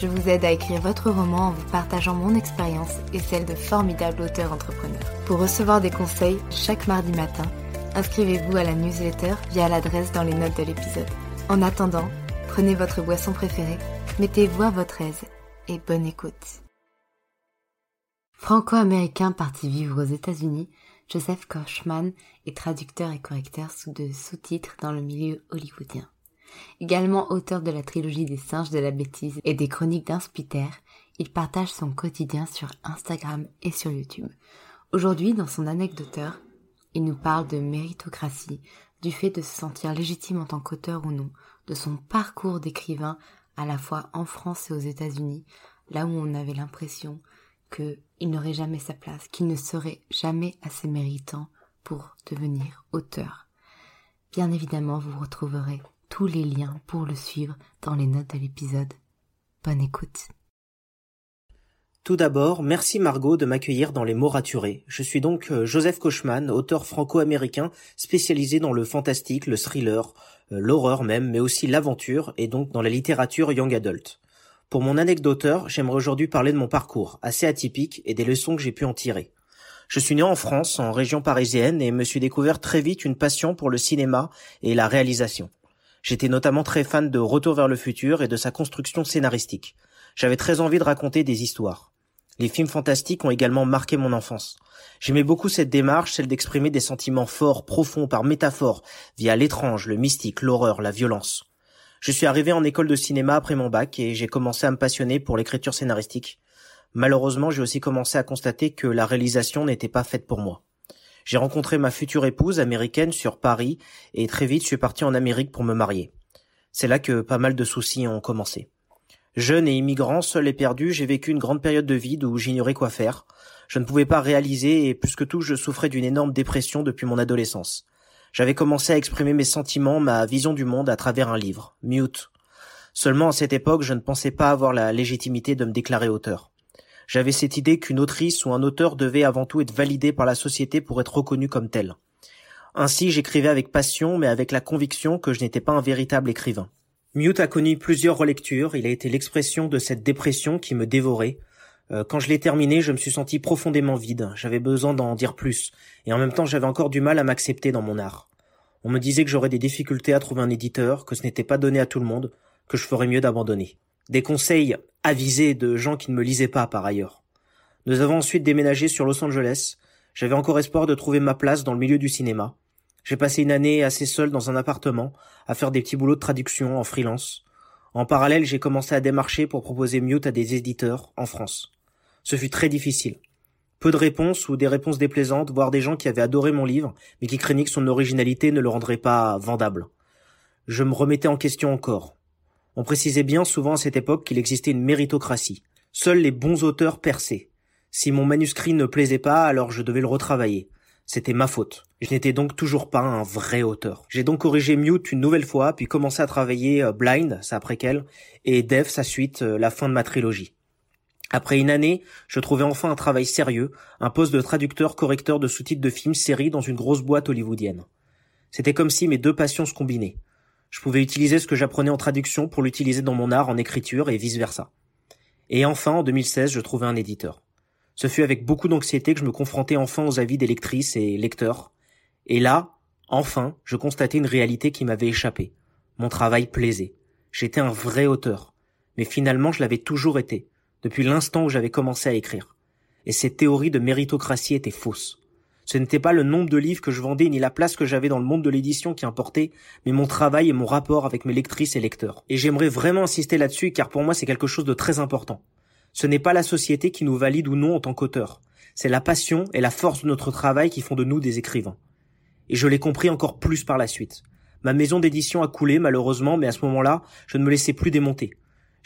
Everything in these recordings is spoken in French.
je vous aide à écrire votre roman en vous partageant mon expérience et celle de formidables auteurs entrepreneurs. Pour recevoir des conseils chaque mardi matin, inscrivez-vous à la newsletter via l'adresse dans les notes de l'épisode. En attendant, prenez votre boisson préférée, mettez-vous à votre aise et bonne écoute. Franco-américain parti vivre aux États-Unis, Joseph Kochman est traducteur et correcteur sous de sous-titres dans le milieu hollywoodien. Également auteur de la trilogie des singes de la bêtise et des chroniques d'un Spiter, il partage son quotidien sur Instagram et sur YouTube. Aujourd'hui, dans son anecdoteur, il nous parle de méritocratie, du fait de se sentir légitime en tant qu'auteur ou non, de son parcours d'écrivain à la fois en France et aux États-Unis, là où on avait l'impression qu'il n'aurait jamais sa place, qu'il ne serait jamais assez méritant pour devenir auteur. Bien évidemment, vous retrouverez tous les liens pour le suivre dans les notes de l'épisode. Bonne écoute. Tout d'abord, merci Margot de m'accueillir dans les mots raturés. Je suis donc euh, Joseph Kochman, auteur franco-américain spécialisé dans le fantastique, le thriller, euh, l'horreur même, mais aussi l'aventure et donc dans la littérature young adult. Pour mon anecdoteur, j'aimerais aujourd'hui parler de mon parcours, assez atypique, et des leçons que j'ai pu en tirer. Je suis né en France, en région parisienne, et me suis découvert très vite une passion pour le cinéma et la réalisation. J'étais notamment très fan de Retour vers le futur et de sa construction scénaristique. J'avais très envie de raconter des histoires. Les films fantastiques ont également marqué mon enfance. J'aimais beaucoup cette démarche, celle d'exprimer des sentiments forts, profonds, par métaphore, via l'étrange, le mystique, l'horreur, la violence. Je suis arrivé en école de cinéma après mon bac et j'ai commencé à me passionner pour l'écriture scénaristique. Malheureusement, j'ai aussi commencé à constater que la réalisation n'était pas faite pour moi. J'ai rencontré ma future épouse américaine sur Paris et très vite je suis parti en Amérique pour me marier. C'est là que pas mal de soucis ont commencé. Jeune et immigrant, seul et perdu, j'ai vécu une grande période de vide où j'ignorais quoi faire. Je ne pouvais pas réaliser et plus que tout, je souffrais d'une énorme dépression depuis mon adolescence. J'avais commencé à exprimer mes sentiments, ma vision du monde à travers un livre, Mute. Seulement à cette époque, je ne pensais pas avoir la légitimité de me déclarer auteur. J'avais cette idée qu'une autrice ou un auteur devait avant tout être validé par la société pour être reconnu comme tel. Ainsi, j'écrivais avec passion, mais avec la conviction que je n'étais pas un véritable écrivain. Mute a connu plusieurs relectures, il a été l'expression de cette dépression qui me dévorait. Euh, quand je l'ai terminé, je me suis senti profondément vide, j'avais besoin d'en dire plus, et en même temps j'avais encore du mal à m'accepter dans mon art. On me disait que j'aurais des difficultés à trouver un éditeur, que ce n'était pas donné à tout le monde, que je ferais mieux d'abandonner. Des conseils avisés de gens qui ne me lisaient pas par ailleurs. Nous avons ensuite déménagé sur Los Angeles. J'avais encore espoir de trouver ma place dans le milieu du cinéma. J'ai passé une année assez seul dans un appartement, à faire des petits boulots de traduction en freelance. En parallèle, j'ai commencé à démarcher pour proposer Mute à des éditeurs en France. Ce fut très difficile. Peu de réponses ou des réponses déplaisantes, voire des gens qui avaient adoré mon livre, mais qui craignaient que son originalité ne le rendrait pas vendable. Je me remettais en question encore. On précisait bien souvent à cette époque qu'il existait une méritocratie. Seuls les bons auteurs perçaient. Si mon manuscrit ne plaisait pas, alors je devais le retravailler. C'était ma faute. Je n'étais donc toujours pas un vrai auteur. J'ai donc corrigé Mute une nouvelle fois, puis commencé à travailler euh, Blind, sa préquelle, et Dev, sa suite, euh, la fin de ma trilogie. Après une année, je trouvais enfin un travail sérieux, un poste de traducteur-correcteur de sous-titres de films séries dans une grosse boîte hollywoodienne. C'était comme si mes deux passions se combinaient. Je pouvais utiliser ce que j'apprenais en traduction pour l'utiliser dans mon art en écriture et vice-versa. Et enfin, en 2016, je trouvais un éditeur. Ce fut avec beaucoup d'anxiété que je me confrontais enfin aux avis des lectrices et lecteurs. Et là, enfin, je constatais une réalité qui m'avait échappé. Mon travail plaisait. J'étais un vrai auteur. Mais finalement, je l'avais toujours été, depuis l'instant où j'avais commencé à écrire. Et cette théorie de méritocratie était fausse. Ce n'était pas le nombre de livres que je vendais ni la place que j'avais dans le monde de l'édition qui importait, mais mon travail et mon rapport avec mes lectrices et lecteurs. Et j'aimerais vraiment insister là-dessus car pour moi c'est quelque chose de très important. Ce n'est pas la société qui nous valide ou non en tant qu'auteur. C'est la passion et la force de notre travail qui font de nous des écrivains. Et je l'ai compris encore plus par la suite. Ma maison d'édition a coulé malheureusement, mais à ce moment-là, je ne me laissais plus démonter.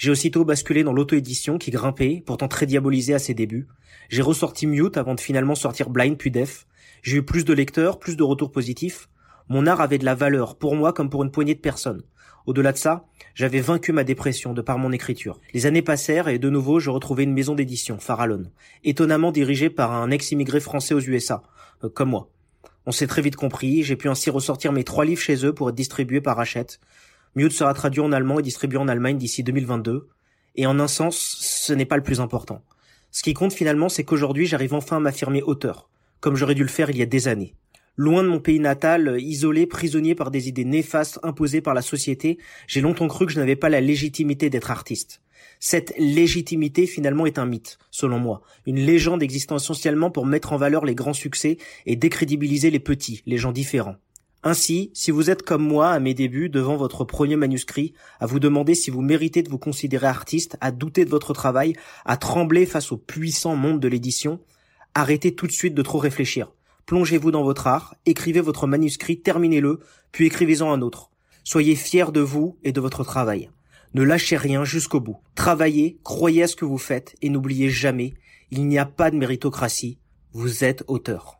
J'ai aussitôt basculé dans l'auto-édition qui grimpait, pourtant très diabolisée à ses débuts. J'ai ressorti Mute avant de finalement sortir Blind puis Def. J'ai eu plus de lecteurs, plus de retours positifs. Mon art avait de la valeur, pour moi comme pour une poignée de personnes. Au-delà de ça, j'avais vaincu ma dépression de par mon écriture. Les années passèrent et de nouveau je retrouvais une maison d'édition, Farallon, étonnamment dirigée par un ex-immigré français aux USA, euh, comme moi. On s'est très vite compris, j'ai pu ainsi ressortir mes trois livres chez eux pour être distribués par Hachette. Mute sera traduit en allemand et distribué en Allemagne d'ici 2022. Et en un sens, ce n'est pas le plus important. Ce qui compte finalement, c'est qu'aujourd'hui j'arrive enfin à m'affirmer auteur comme j'aurais dû le faire il y a des années. Loin de mon pays natal, isolé, prisonnier par des idées néfastes imposées par la société, j'ai longtemps cru que je n'avais pas la légitimité d'être artiste. Cette légitimité finalement est un mythe, selon moi, une légende existant essentiellement pour mettre en valeur les grands succès et décrédibiliser les petits, les gens différents. Ainsi, si vous êtes comme moi à mes débuts devant votre premier manuscrit, à vous demander si vous méritez de vous considérer artiste, à douter de votre travail, à trembler face au puissant monde de l'édition, Arrêtez tout de suite de trop réfléchir. Plongez-vous dans votre art, écrivez votre manuscrit, terminez-le, puis écrivez-en un autre. Soyez fiers de vous et de votre travail. Ne lâchez rien jusqu'au bout. Travaillez, croyez à ce que vous faites et n'oubliez jamais, il n'y a pas de méritocratie. Vous êtes auteur.